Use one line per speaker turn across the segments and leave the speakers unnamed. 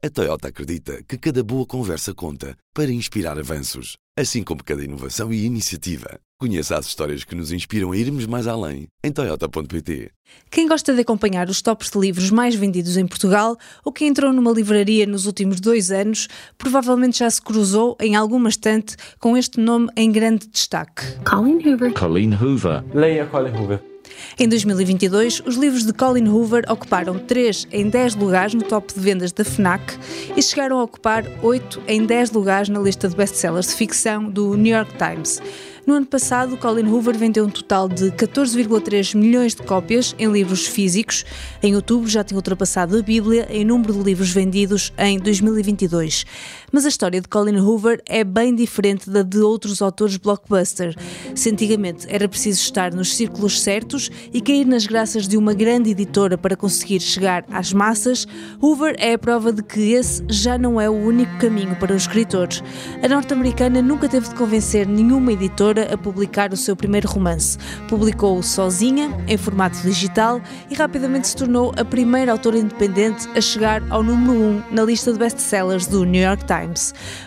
A Toyota acredita que cada boa conversa conta para inspirar avanços, assim como cada inovação e iniciativa. Conheça as histórias que nos inspiram a irmos mais além em Toyota.pt.
Quem gosta de acompanhar os tops de livros mais vendidos em Portugal ou quem entrou numa livraria nos últimos dois anos, provavelmente já se cruzou em alguma estante com este nome em grande destaque.
Colin Hoover.
Colleen Hoover.
Leia Colin Hoover.
Em 2022, os livros de Colin Hoover ocuparam 3 em 10 lugares no top de vendas da FNAC e chegaram a ocupar 8 em 10 lugares na lista de best-sellers de ficção do New York Times. No ano passado, Colin Hoover vendeu um total de 14,3 milhões de cópias em livros físicos. Em outubro já tinha ultrapassado a Bíblia em número de livros vendidos em 2022. Mas a história de Colin Hoover é bem diferente da de outros autores blockbuster. Se antigamente era preciso estar nos círculos certos e cair nas graças de uma grande editora para conseguir chegar às massas, Hoover é a prova de que esse já não é o único caminho para os escritores. A norte-americana nunca teve de convencer nenhuma editora a publicar o seu primeiro romance. Publicou-o sozinha, em formato digital, e rapidamente se tornou a primeira autora independente a chegar ao número 1 na lista de best-sellers do New York Times.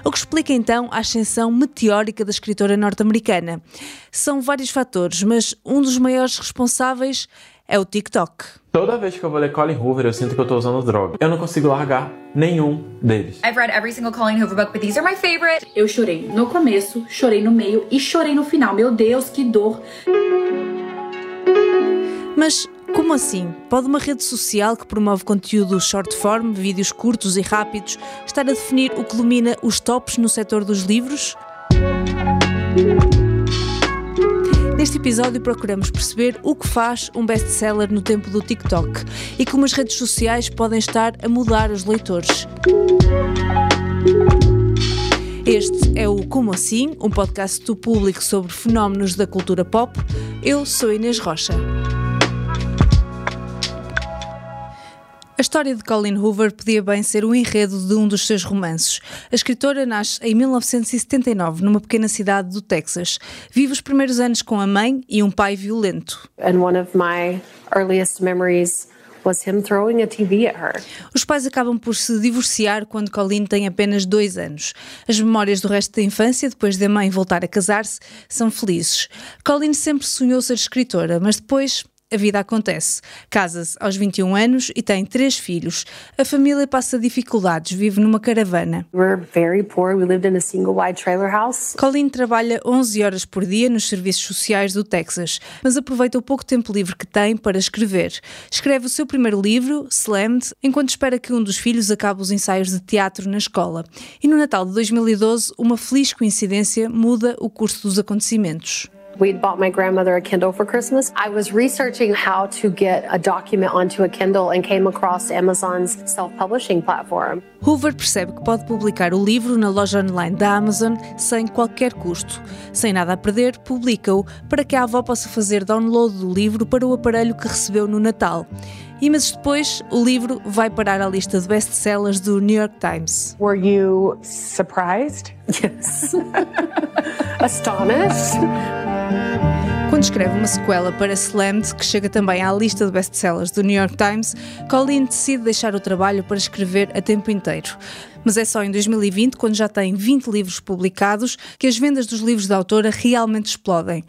O que explica então a ascensão meteórica da escritora norte-americana. São vários fatores, mas um dos maiores responsáveis é o TikTok.
Toda vez que eu vou ler Colin Hoover, eu sinto que eu tô usando droga. Eu não consigo largar nenhum deles.
I've read every single Colleen Hoover book, but these are my favorite.
Eu chorei no começo, chorei no meio e chorei no final. Meu Deus, que dor.
Mas como assim? Pode uma rede social que promove conteúdo short form, vídeos curtos e rápidos, estar a definir o que domina os tops no setor dos livros? Neste episódio procuramos perceber o que faz um best-seller no tempo do TikTok e como as redes sociais podem estar a mudar os leitores. Este é o Como Assim, um podcast do público sobre fenómenos da cultura pop. Eu sou Inês Rocha. A história de Colin Hoover podia bem ser o enredo de um dos seus romances. A escritora nasce em 1979 numa pequena cidade do Texas. Vive os primeiros anos com a mãe e um pai violento.
And one of my earliest memories was him throwing a TV at her.
Os pais acabam por se divorciar quando Colin tem apenas dois anos. As memórias do resto da infância, depois da mãe voltar a casar-se, são felizes. Colin sempre sonhou ser escritora, mas depois a vida acontece. Casa-se aos 21 anos e tem três filhos. A família passa dificuldades, vive numa caravana.
We're very poor. We lived in a single wide trailer house.
Colin trabalha 11 horas por dia nos serviços sociais do Texas, mas aproveita o pouco tempo livre que tem para escrever. Escreve o seu primeiro livro, Slammed, enquanto espera que um dos filhos acabe os ensaios de teatro na escola. E no Natal de 2012, uma feliz coincidência muda o curso dos acontecimentos.
We'd bought my grandmother a Kindle for Christmas. I was researching how to get a document onto a Kindle and came across Amazon's self-publishing platform.
Hoover percebe que pode publicar o livro na loja online da Amazon sem qualquer custo. Sem nada a perder, publica-o para que a avó possa fazer download do livro para o aparelho que recebeu no Natal. E meses depois, o livro vai parar à lista de best-sellers do New York Times.
Were you surprised?
Yes. Astonished.
Quando escreve uma sequela para Slammed, que chega também à lista de best-sellers do New York Times, Colleen decide deixar o trabalho para escrever a tempo inteiro. Mas é só em 2020, quando já tem 20 livros publicados, que as vendas dos livros da autora realmente explodem.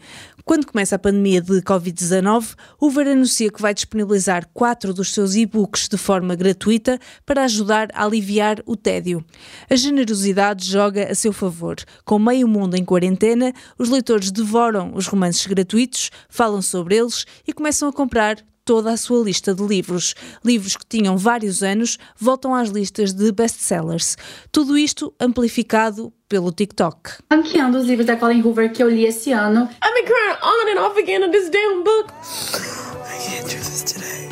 Quando começa a pandemia de Covid-19, Hoover anuncia que vai disponibilizar quatro dos seus e-books de forma gratuita para ajudar a aliviar o tédio. A generosidade joga a seu favor. Com meio mundo em quarentena, os leitores devoram os romances gratuitos, falam sobre eles e começam a comprar toda a sua lista de livros. Livros que tinham vários anos voltam às listas de best-sellers. Tudo isto amplificado pelo TikTok.
Ranqueando os livros da Colin Hoover que eu li esse ano.
I've been crying on and off again in this damn book.
I can't do this today.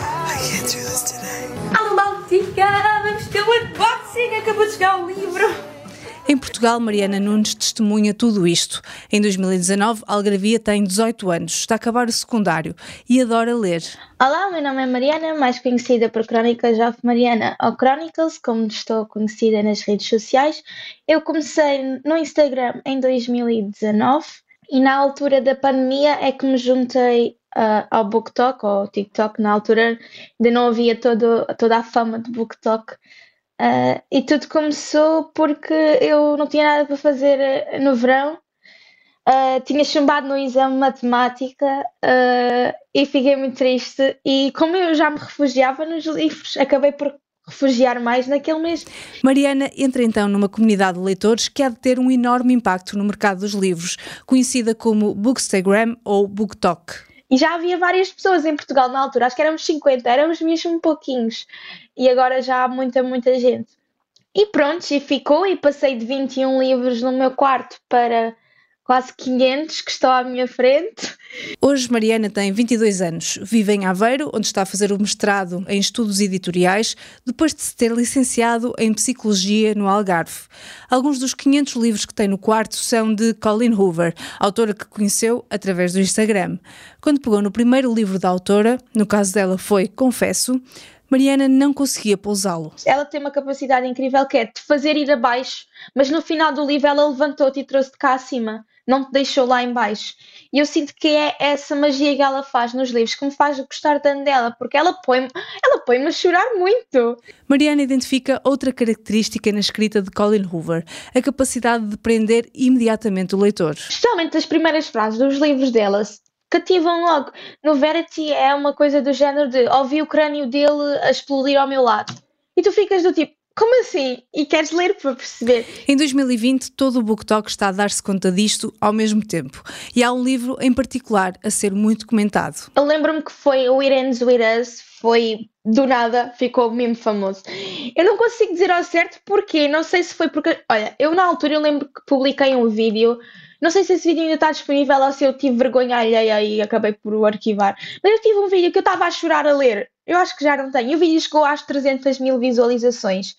I can't do this today.
Alô, Baltica! Vamos ter um unboxing! Acabou de chegar o livro!
Em Portugal, Mariana Nunes testemunha tudo isto. Em 2019, Algravia tem 18 anos, está a acabar o secundário e adora ler.
Olá, meu nome é Mariana, mais conhecida por Crónicas of Mariana ou Chronicles, como estou conhecida nas redes sociais. Eu comecei no Instagram em 2019 e na altura da pandemia é que me juntei uh, ao BookTok ou TikTok. Na altura ainda não havia todo, toda a fama de BookTok Uh, e tudo começou porque eu não tinha nada para fazer eh, no verão. Uh, tinha chumbado no exame de matemática uh, e fiquei muito triste. E como eu já me refugiava nos livros, acabei por refugiar mais naquele mês.
Mariana entra então numa comunidade de leitores que há de ter um enorme impacto no mercado dos livros, conhecida como Bookstagram ou BookTok.
E já havia várias pessoas em Portugal na altura, acho que éramos 50, éramos mesmo pouquinhos. E agora já há muita, muita gente. E pronto, e ficou, e passei de 21 livros no meu quarto para quase 500 que estão à minha frente.
Hoje Mariana tem 22 anos, vive em Aveiro, onde está a fazer o mestrado em estudos editoriais, depois de se ter licenciado em psicologia no Algarve. Alguns dos 500 livros que tem no quarto são de Colleen Hoover, autora que conheceu através do Instagram. Quando pegou no primeiro livro da autora, no caso dela foi Confesso, Mariana não conseguia pousá-lo.
Ela tem uma capacidade incrível que é de fazer ir abaixo, mas no final do livro ela levantou-te e trouxe-te cá acima não te deixou lá embaixo. E eu sinto que é essa magia que ela faz nos livros que me faz gostar tanto dela, porque ela põe-me ela põe a chorar muito.
Mariana identifica outra característica na escrita de Colin Hoover, a capacidade de prender imediatamente o leitor.
Especialmente as primeiras frases dos livros dela cativam logo. No Verity é uma coisa do género de ouvi o crânio dele a explodir ao meu lado. E tu ficas do tipo, como assim? E queres ler para perceber?
Em 2020, todo o BookTok está a dar-se conta disto ao mesmo tempo. E há um livro em particular a ser muito comentado.
Eu lembro-me que foi o It Ends With Us, foi do nada, ficou mesmo famoso. Eu não consigo dizer ao certo porquê, não sei se foi porque. Olha, eu na altura eu lembro que publiquei um vídeo. Não sei se esse vídeo ainda está disponível ou se eu tive vergonha alheia e acabei por o arquivar. Mas eu tive um vídeo que eu estava a chorar a ler. Eu acho que já não tenho. E o vídeo chegou às 300 mil visualizações.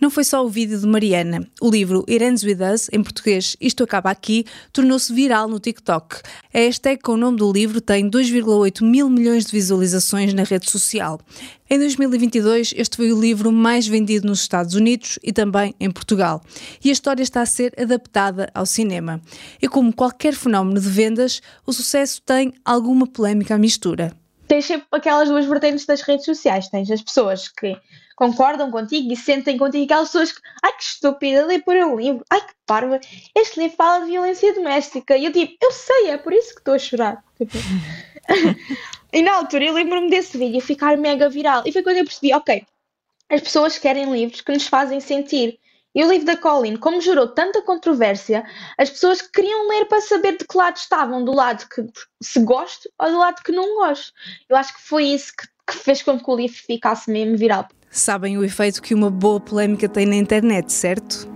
Não foi só o vídeo de Mariana. O livro It Ends With Us, em português Isto Acaba Aqui, tornou-se viral no TikTok. A hashtag com o nome do livro tem 2,8 mil milhões de visualizações na rede social. Em 2022, este foi o livro mais vendido nos Estados Unidos e também em Portugal. E a história está a ser adaptada ao cinema. E como qualquer fenómeno de vendas, o sucesso tem alguma polémica à mistura.
Tens sempre aquelas duas vertentes das redes sociais. Tens as pessoas que concordam contigo e sentem contigo aquelas pessoas que, ai que estúpida, ler por um livro, ai que parva, este livro fala de violência doméstica. E eu tipo, eu sei, é por isso que estou a chorar. Tipo. e na altura eu lembro-me desse vídeo ficar mega viral. E foi quando eu percebi, ok, as pessoas querem livros que nos fazem sentir. E o livro da Colin, como gerou tanta controvérsia, as pessoas queriam ler para saber de que lado estavam, do lado que se gosto ou do lado que não gosto. Eu acho que foi isso que, que fez com que o livro ficasse mesmo viral.
Sabem o efeito que uma boa polémica tem na internet, certo?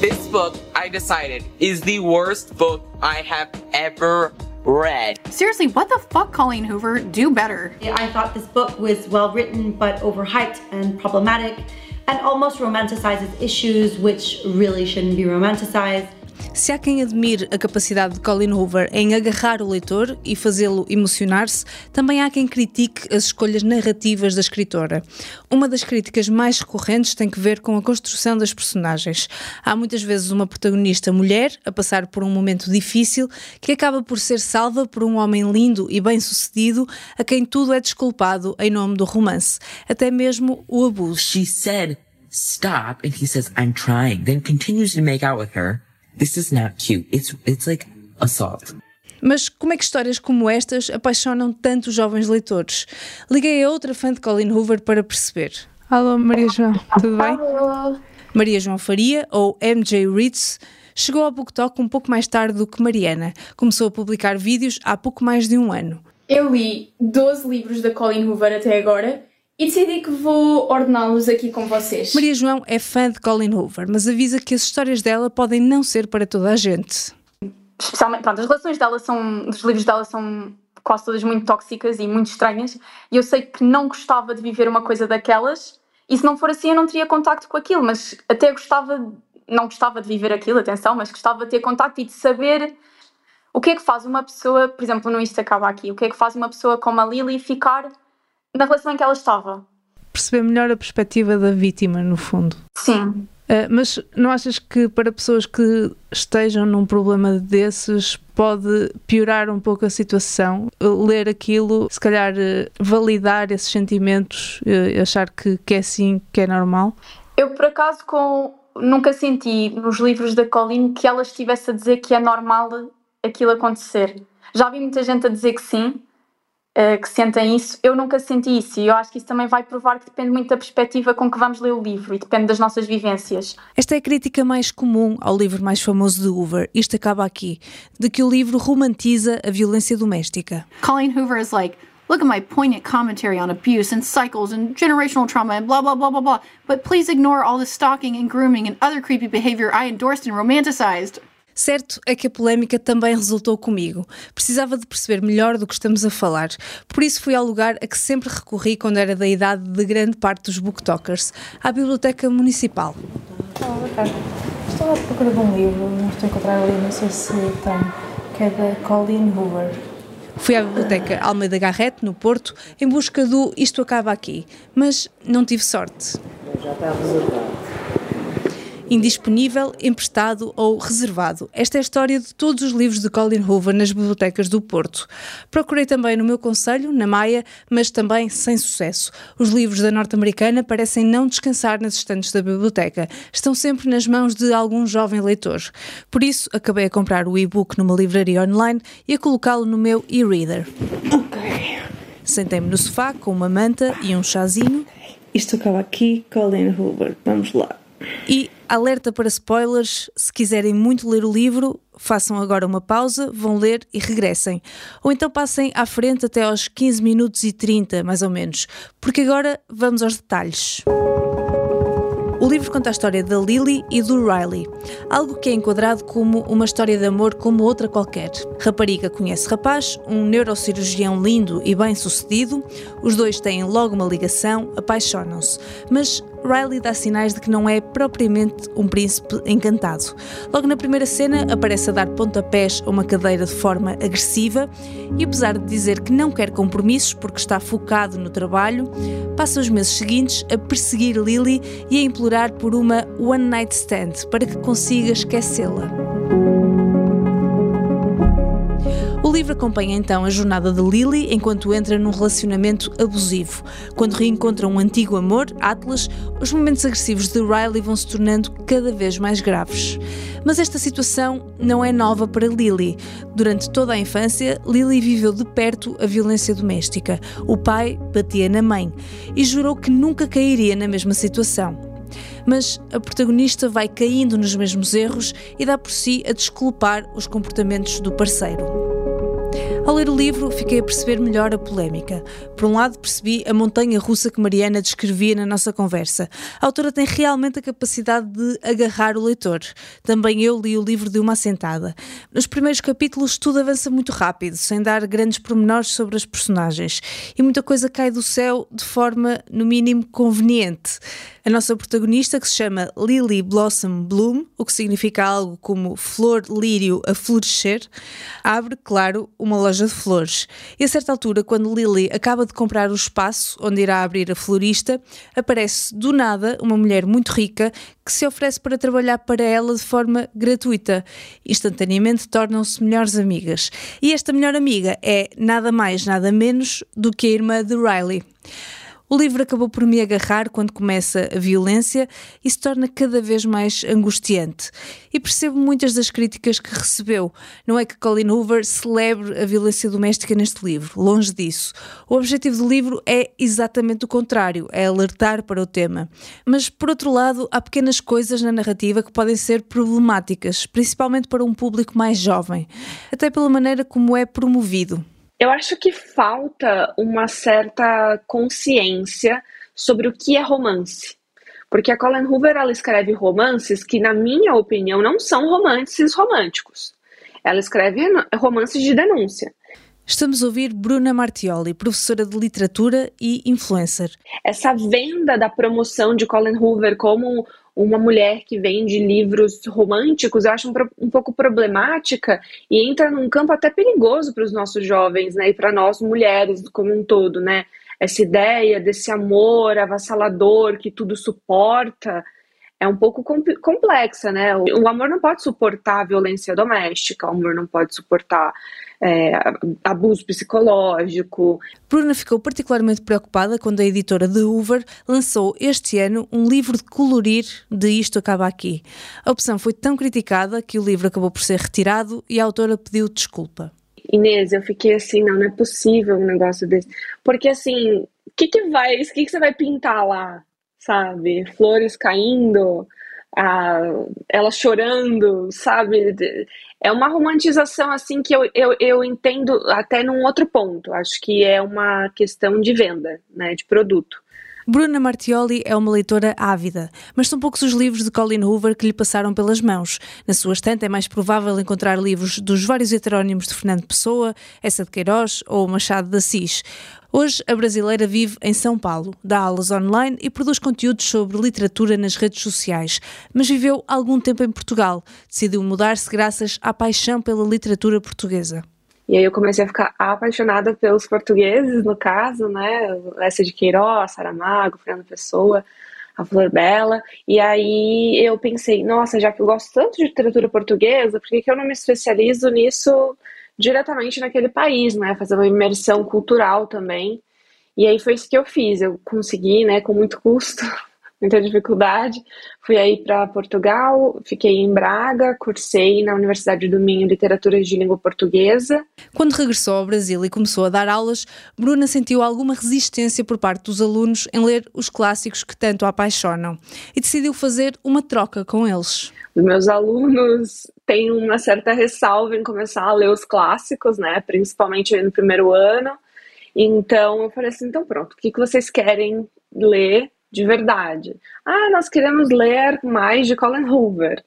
This book, I decided, is the worst book I have ever read.
Seriously, what the fuck, Colleen Hoover? Do better.
I thought this book was well written but overhyped and problematic and almost romanticizes issues which really shouldn't be romanticized.
Se há quem admire a capacidade de Colin Hoover em agarrar o leitor e fazê-lo emocionar-se, também há quem critique as escolhas narrativas da escritora. Uma das críticas mais recorrentes tem que ver com a construção das personagens. Há muitas vezes uma protagonista mulher a passar por um momento difícil que acaba por ser salva por um homem lindo e bem-sucedido a quem tudo é desculpado em nome do romance, até mesmo o abuso.
She said stop and he says I'm trying, then continues to make out with her. This is not cute. It's, it's like assault.
Mas como é que histórias como estas apaixonam tanto os jovens leitores? Liguei a outra fã de Colin Hoover para perceber. Alô, Maria João, tudo bem?
Alô.
Maria João Faria, ou MJ Ritz, chegou ao BookTok um pouco mais tarde do que Mariana. Começou a publicar vídeos há pouco mais de um ano.
Eu li 12 livros da Colin Hoover até agora e decidi que vou ordená-los aqui com vocês.
Maria João é fã de Colin Hoover, mas avisa que as histórias dela podem não ser para toda a gente.
Especialmente, pronto, as relações dela são, dos livros dela são quase todas muito tóxicas e muito estranhas, e eu sei que não gostava de viver uma coisa daquelas, e se não for assim eu não teria contacto com aquilo, mas até gostava, não gostava de viver aquilo, atenção, mas gostava de ter contacto e de saber o que é que faz uma pessoa, por exemplo, no Isto Acaba Aqui, o que é que faz uma pessoa como a Lily ficar na relação em que ela estava.
Perceber melhor a perspectiva da vítima, no fundo.
Sim.
Uh, mas não achas que para pessoas que estejam num problema desses pode piorar um pouco a situação? Ler aquilo, se calhar uh, validar esses sentimentos, uh, achar que, que é assim, que é normal?
Eu, por acaso, com, nunca senti nos livros da Colleen que ela estivesse a dizer que é normal aquilo acontecer. Já vi muita gente a dizer que sim, que sentem isso. Eu nunca senti isso e eu acho que isso também vai provar que depende muito da perspectiva com que vamos ler o livro e depende das nossas vivências.
Esta é a crítica mais comum ao livro mais famoso de Hoover. Isto acaba aqui, de que o livro romantiza a violência doméstica.
Colleen Hoover is like Look at my poignant commentary on abuse and cycles and generational trauma and blah, blah, blah, blah, blah. But please ignore all the stalking and grooming and other creepy behavior I endorsed and romanticized.
Certo é que a polémica também resultou comigo. Precisava de perceber melhor do que estamos a falar. Por isso fui ao lugar a que sempre recorri quando era da idade de grande parte dos booktalkers, à Biblioteca Municipal.
Olá, boa tarde. Estou à procura de um livro, não estou a encontrar ali, não sei se tem, que é da Colleen Hoover.
Fui à Biblioteca Almeida Garrett, no Porto, em busca do Isto Acaba Aqui, mas não tive sorte.
Já está reservado
indisponível, emprestado ou reservado. Esta é a história de todos os livros de Colin Hoover nas bibliotecas do Porto. Procurei também no meu conselho, na Maia, mas também sem sucesso. Os livros da norte-americana parecem não descansar nas estantes da biblioteca. Estão sempre nas mãos de algum jovem leitor. Por isso, acabei a comprar o e-book numa livraria online e a colocá-lo no meu e-reader.
Ok.
Sentei-me no sofá com uma manta e um chazinho.
Isto acaba aqui, Colin Hoover. Vamos lá.
E alerta para spoilers: se quiserem muito ler o livro, façam agora uma pausa, vão ler e regressem. Ou então passem à frente até aos 15 minutos e 30, mais ou menos, porque agora vamos aos detalhes. O livro conta a história da Lily e do Riley, algo que é enquadrado como uma história de amor como outra qualquer. Rapariga conhece rapaz, um neurocirurgião lindo e bem sucedido, os dois têm logo uma ligação, apaixonam-se, mas Riley dá sinais de que não é propriamente um príncipe encantado. Logo na primeira cena, aparece a dar pontapés a uma cadeira de forma agressiva e, apesar de dizer que não quer compromissos porque está focado no trabalho, passa os meses seguintes a perseguir Lily e a implorar por uma one night stand para que consiga esquecê-la. O livro acompanha então a jornada de Lily enquanto entra num relacionamento abusivo. Quando reencontra um antigo amor, Atlas, os momentos agressivos de Riley vão se tornando cada vez mais graves. Mas esta situação não é nova para Lily. Durante toda a infância, Lily viveu de perto a violência doméstica. O pai batia na mãe e jurou que nunca cairia na mesma situação mas a protagonista vai caindo nos mesmos erros e dá por si a desculpar os comportamentos do parceiro. Ao ler o livro, fiquei a perceber melhor a polémica. Por um lado, percebi a montanha russa que Mariana descrevia na nossa conversa. A autora tem realmente a capacidade de agarrar o leitor. Também eu li o livro de uma assentada. Nos primeiros capítulos, tudo avança muito rápido, sem dar grandes pormenores sobre as personagens. E muita coisa cai do céu de forma, no mínimo, conveniente. A nossa protagonista, que se chama Lily Blossom Bloom, o que significa algo como flor lírio a florescer, abre, claro, uma loja de flores. E a certa altura, quando Lily acaba de comprar o espaço onde irá abrir a florista, aparece do nada uma mulher muito rica que se oferece para trabalhar para ela de forma gratuita. Instantaneamente tornam-se melhores amigas. E esta melhor amiga é nada mais, nada menos do que a irmã de Riley. O livro acabou por me agarrar quando começa a violência e se torna cada vez mais angustiante. E percebo muitas das críticas que recebeu. Não é que Colin Hoover celebre a violência doméstica neste livro, longe disso. O objetivo do livro é exatamente o contrário, é alertar para o tema. Mas, por outro lado, há pequenas coisas na narrativa que podem ser problemáticas, principalmente para um público mais jovem, até pela maneira como é promovido.
Eu acho que falta uma certa consciência sobre o que é romance. Porque a Colin Hoover ela escreve romances que, na minha opinião, não são romances românticos. Ela escreve romances de denúncia.
Estamos a ouvir Bruna Martioli, professora de literatura e influencer.
Essa venda da promoção de Colin Hoover como uma mulher que vende livros românticos, eu acho um, um pouco problemática e entra num campo até perigoso para os nossos jovens, né? E para nós mulheres como um todo, né? Essa ideia desse amor avassalador que tudo suporta é um pouco complexa, né? O amor não pode suportar violência doméstica, o amor não pode suportar é, abuso psicológico.
Bruna ficou particularmente preocupada quando a editora de Hoover lançou este ano um livro de colorir de Isto Acaba Aqui. A opção foi tão criticada que o livro acabou por ser retirado e a autora pediu desculpa.
Inês, eu fiquei assim, não, não é possível um negócio desse. Porque assim, o que, que vai, o que, que você vai pintar lá? Sabe? Flores caindo, a, ela chorando, sabe? É uma romantização assim que eu, eu, eu entendo até num outro ponto. Acho que é uma questão de venda, né? De produto.
Bruna Martioli é uma leitora ávida, mas são poucos os livros de Colin Hoover que lhe passaram pelas mãos. Na sua estante é mais provável encontrar livros dos vários heterónimos de Fernando Pessoa, Essa de Queiroz ou Machado de Assis. Hoje, a brasileira vive em São Paulo, dá aulas online e produz conteúdos sobre literatura nas redes sociais, mas viveu algum tempo em Portugal. Decidiu mudar-se graças à paixão pela literatura portuguesa.
E aí eu comecei a ficar apaixonada pelos portugueses, no caso, né? Essa de Queiroz, Saramago, Fernando Pessoa, a Flor Bela. E aí eu pensei, nossa, já que eu gosto tanto de literatura portuguesa, por que, que eu não me especializo nisso diretamente naquele país, né? Fazer uma imersão cultural também. E aí foi isso que eu fiz. Eu consegui, né, com muito custo, muita dificuldade. Fui aí para Portugal, fiquei em Braga, cursei na Universidade do Minho Literatura de Língua Portuguesa.
Quando regressou ao Brasil e começou a dar aulas, Bruna sentiu alguma resistência por parte dos alunos em ler os clássicos que tanto a apaixonam e decidiu fazer uma troca com eles.
Os meus alunos têm uma certa ressalva em começar a ler os clássicos, né, principalmente no primeiro ano. Então eu falei assim, então pronto, o que, que vocês querem ler de verdade. Ah, nós queremos ler mais de Colin Hoover.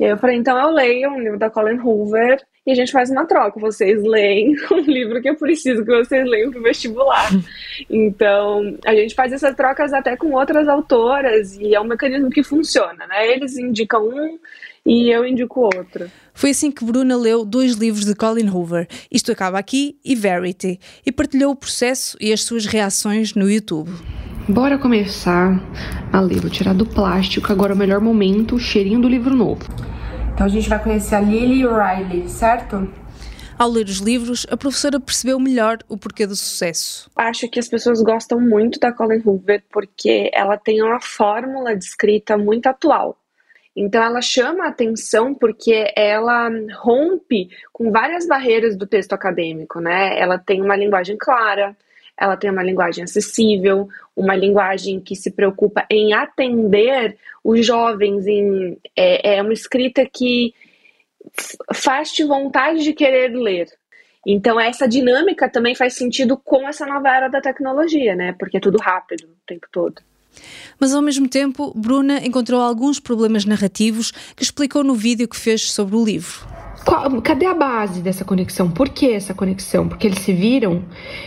E aí eu falei, então eu leio um livro da Colin Hoover e a gente faz uma troca. Vocês leem um livro que eu preciso que vocês leiam para o vestibular. Então, a gente faz essas trocas até com outras autoras e é um mecanismo que funciona, né? Eles indicam um e eu indico outro.
Foi assim que Bruna leu dois livros de Colin Hoover, Isto Acaba Aqui e Verity, e partilhou o processo e as suas reações no YouTube.
Bora começar a ler. Vou tirar do plástico agora é o melhor momento, o cheirinho do livro novo.
Então a gente vai conhecer a Lily Riley, certo?
Ao ler os livros, a professora percebeu melhor o porquê do sucesso.
Acho que as pessoas gostam muito da Colin Hoover porque ela tem uma fórmula de escrita muito atual. Então ela chama a atenção porque ela rompe com várias barreiras do texto acadêmico, né? Ela tem uma linguagem clara, ela tem uma linguagem acessível, uma linguagem que se preocupa em atender os jovens, em, é, é uma escrita que faz-te vontade de querer ler. Então, essa dinâmica também faz sentido com essa nova era da tecnologia, né? Porque é tudo rápido o tempo todo.
Mas ao mesmo tempo, Bruna encontrou alguns problemas narrativos que explicou no vídeo que fez sobre o livro.
Qual, cadê a base dessa conexão? Por que essa conexão? Porque eles se viram?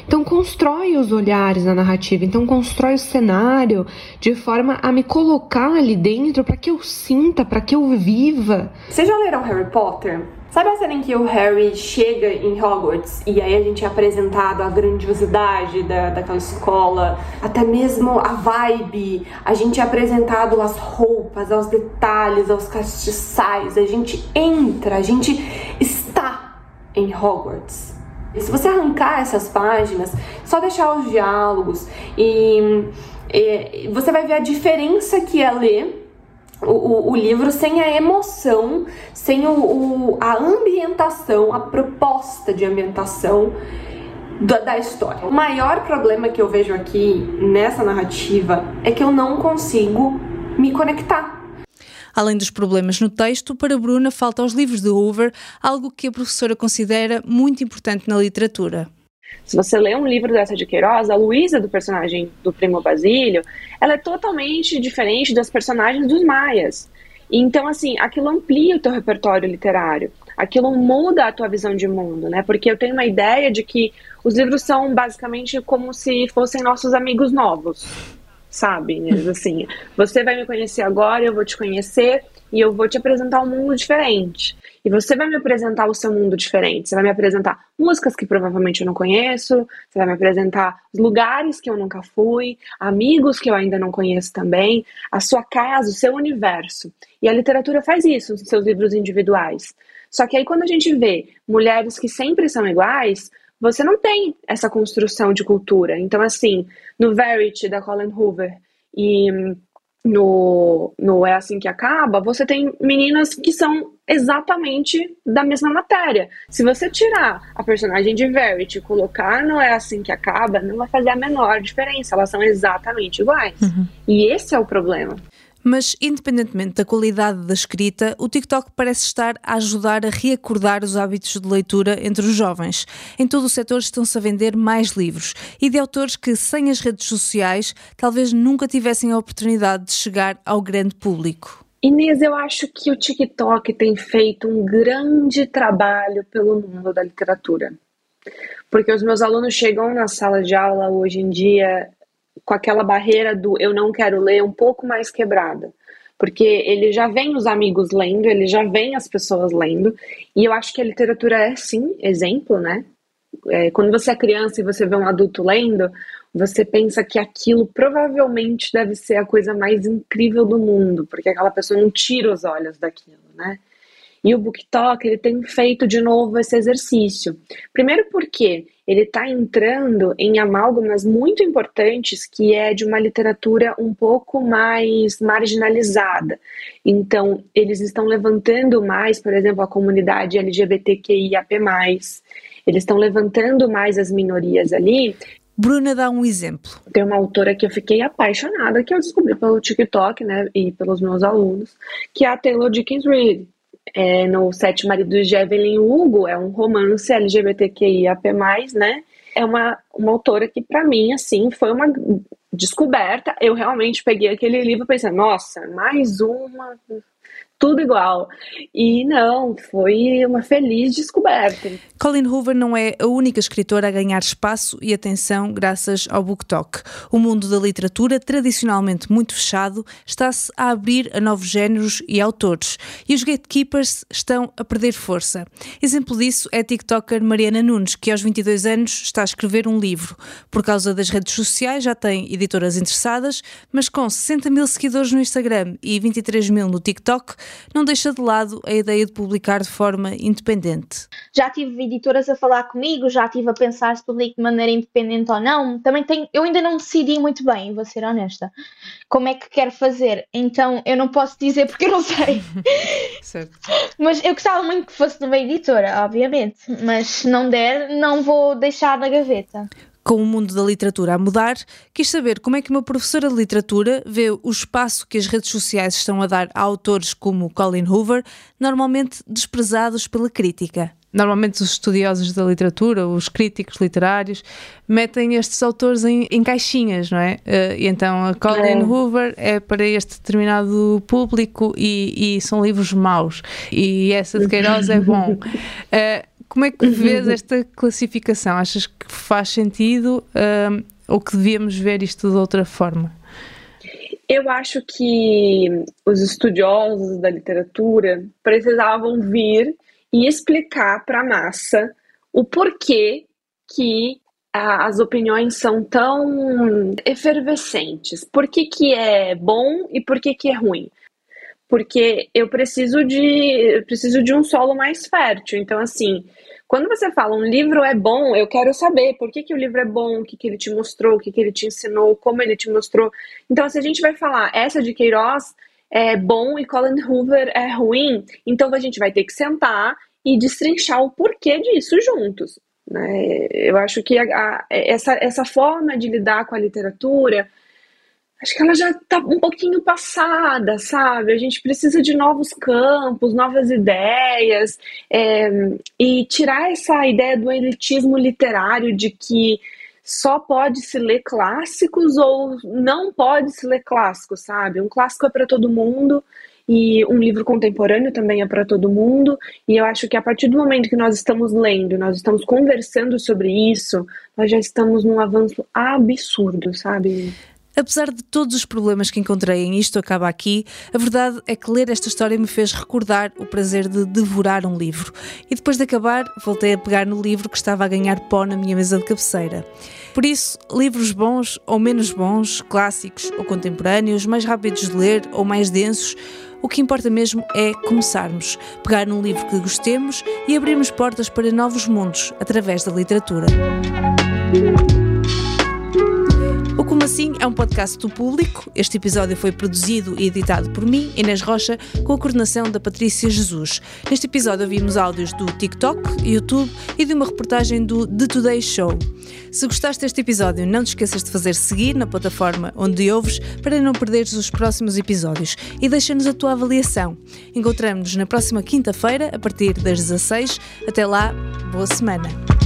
Então constrói os olhares na narrativa, então constrói o cenário de forma a me colocar ali dentro para que eu sinta, para que eu viva.
Vocês já leram Harry Potter? Sabe a cena em que o Harry chega em Hogwarts e aí a gente é apresentado a grandiosidade da, daquela escola, até mesmo a vibe, a gente é apresentado às roupas, aos detalhes, aos castiçais, a gente entra, a gente está em Hogwarts. E se você arrancar essas páginas, só deixar os diálogos e, e você vai ver a diferença que é ler o, o, o, livro sem a emoção, sem o, o, a ambientação, a proposta de ambientação da, da história. O maior problema que eu vejo aqui nessa narrativa é que eu não consigo me conectar.
Além dos problemas no texto, para Bruna falta aos livros de Hoover algo que a professora considera muito importante na literatura.
Se você lê um livro dessa de Queiroz, a Luísa do personagem do Primo Basílio, ela é totalmente diferente das personagens dos maias. Então, assim, aquilo amplia o teu repertório literário. Aquilo muda a tua visão de mundo, né? Porque eu tenho uma ideia de que os livros são basicamente como se fossem nossos amigos novos, sabe? Assim, você vai me conhecer agora, eu vou te conhecer e eu vou te apresentar um mundo diferente. E você vai me apresentar o seu mundo diferente. Você vai me apresentar músicas que provavelmente eu não conheço, você vai me apresentar lugares que eu nunca fui, amigos que eu ainda não conheço também, a sua casa, o seu universo. E a literatura faz isso nos seus livros individuais. Só que aí quando a gente vê mulheres que sempre são iguais, você não tem essa construção de cultura. Então, assim, no Verity, da Colin Hoover, e no, no É Assim Que Acaba, você tem meninas que são exatamente da mesma matéria. Se você tirar a personagem de Verity e colocar no É Assim Que Acaba, não vai fazer a menor diferença. Elas são exatamente iguais.
Uhum.
E esse é o problema.
Mas, independentemente da qualidade da escrita, o TikTok parece estar a ajudar a reacordar os hábitos de leitura entre os jovens. Em todo o setor estão-se a vender mais livros e de autores que, sem as redes sociais, talvez nunca tivessem a oportunidade de chegar ao grande público.
Inês, eu acho que o TikTok tem feito um grande trabalho pelo mundo da literatura. Porque os meus alunos chegam na sala de aula hoje em dia com aquela barreira do eu não quero ler um pouco mais quebrada. Porque ele já vem os amigos lendo, ele já vem as pessoas lendo, e eu acho que a literatura é sim exemplo, né? É, quando você é criança e você vê um adulto lendo, você pensa que aquilo provavelmente deve ser a coisa mais incrível do mundo, porque aquela pessoa não tira os olhos daquilo, né? E o BookTok ele tem feito de novo esse exercício. Primeiro porque ele está entrando em amálgamas muito importantes que é de uma literatura um pouco mais marginalizada. Então, eles estão levantando mais, por exemplo, a comunidade LGBTQIAP+, eles estão levantando mais as minorias ali.
Bruna dá um exemplo.
Tem uma autora que eu fiquei apaixonada, que eu descobri pelo TikTok, né, e pelos meus alunos, que é a Taylor Dickens Reid é, no Sete Maridos de Evelyn Hugo, é um romance LGBTQIAP+, né? É uma, uma autora que, para mim, assim, foi uma descoberta. Eu realmente peguei aquele livro pensei, nossa, mais uma tudo igual. E não, foi uma feliz descoberta.
Colin Hoover não é a única escritora a ganhar espaço e atenção graças ao BookTok. O mundo da literatura, tradicionalmente muito fechado, está-se a abrir a novos géneros e autores. E os gatekeepers estão a perder força. Exemplo disso é a TikToker Mariana Nunes, que aos 22 anos está a escrever um livro. Por causa das redes sociais já tem editoras interessadas, mas com 60 mil seguidores no Instagram e 23 mil no TikTok, não deixa de lado a ideia de publicar de forma independente.
Já tive editoras a falar comigo, já estive a pensar se publico de maneira independente ou não. Também tenho, eu ainda não decidi muito bem, vou ser honesta, como é que quero fazer. Então eu não posso dizer porque eu não sei.
certo.
Mas eu gostava muito que fosse numa editora, obviamente. Mas se não der, não vou deixar na gaveta
com o mundo da literatura a mudar, quis saber como é que uma professora de literatura vê o espaço que as redes sociais estão a dar a autores como Colin Hoover, normalmente desprezados pela crítica. Normalmente os estudiosos da literatura, os críticos literários, metem estes autores em, em caixinhas, não é? Uh, e então a Colin é. Hoover é para este determinado público e, e, são livros maus. E essa de Queiroz é bom. Uh, Como é que vês esta classificação? Achas que faz sentido um, ou que devíamos ver isto de outra forma?
Eu acho que os estudiosos da literatura precisavam vir e explicar para a massa o porquê que as opiniões são tão efervescentes. Por que, que é bom e por que, que é ruim? Porque eu preciso de eu preciso de um solo mais fértil. Então, assim, quando você fala um livro é bom, eu quero saber por que, que o livro é bom, o que, que ele te mostrou, o que, que ele te ensinou, como ele te mostrou. Então, se a gente vai falar essa de Queiroz é bom e Colin Hoover é ruim, então a gente vai ter que sentar e destrinchar o porquê disso juntos. Né? Eu acho que a, a, essa, essa forma de lidar com a literatura acho que ela já está um pouquinho passada, sabe? A gente precisa de novos campos, novas ideias, é, e tirar essa ideia do elitismo literário de que só pode se ler clássicos ou não pode se ler clássicos, sabe? Um clássico é para todo mundo e um livro contemporâneo também é para todo mundo. E eu acho que a partir do momento que nós estamos lendo, nós estamos conversando sobre isso, nós já estamos num avanço absurdo, sabe?
Apesar de todos os problemas que encontrei em Isto Acaba Aqui, a verdade é que ler esta história me fez recordar o prazer de devorar um livro. E depois de acabar, voltei a pegar no livro que estava a ganhar pó na minha mesa de cabeceira. Por isso, livros bons ou menos bons, clássicos ou contemporâneos, mais rápidos de ler ou mais densos, o que importa mesmo é começarmos, pegar num livro que gostemos e abrirmos portas para novos mundos através da literatura. O Como Assim é um podcast do público. Este episódio foi produzido e editado por mim, Inês Rocha, com a coordenação da Patrícia Jesus. Neste episódio ouvimos áudios do TikTok, YouTube e de uma reportagem do The Today Show. Se gostaste deste episódio, não te esqueças de fazer seguir na plataforma onde ouves para não perderes os próximos episódios e deixa-nos a tua avaliação. Encontramos-nos na próxima quinta-feira, a partir das 16. Até lá, boa semana!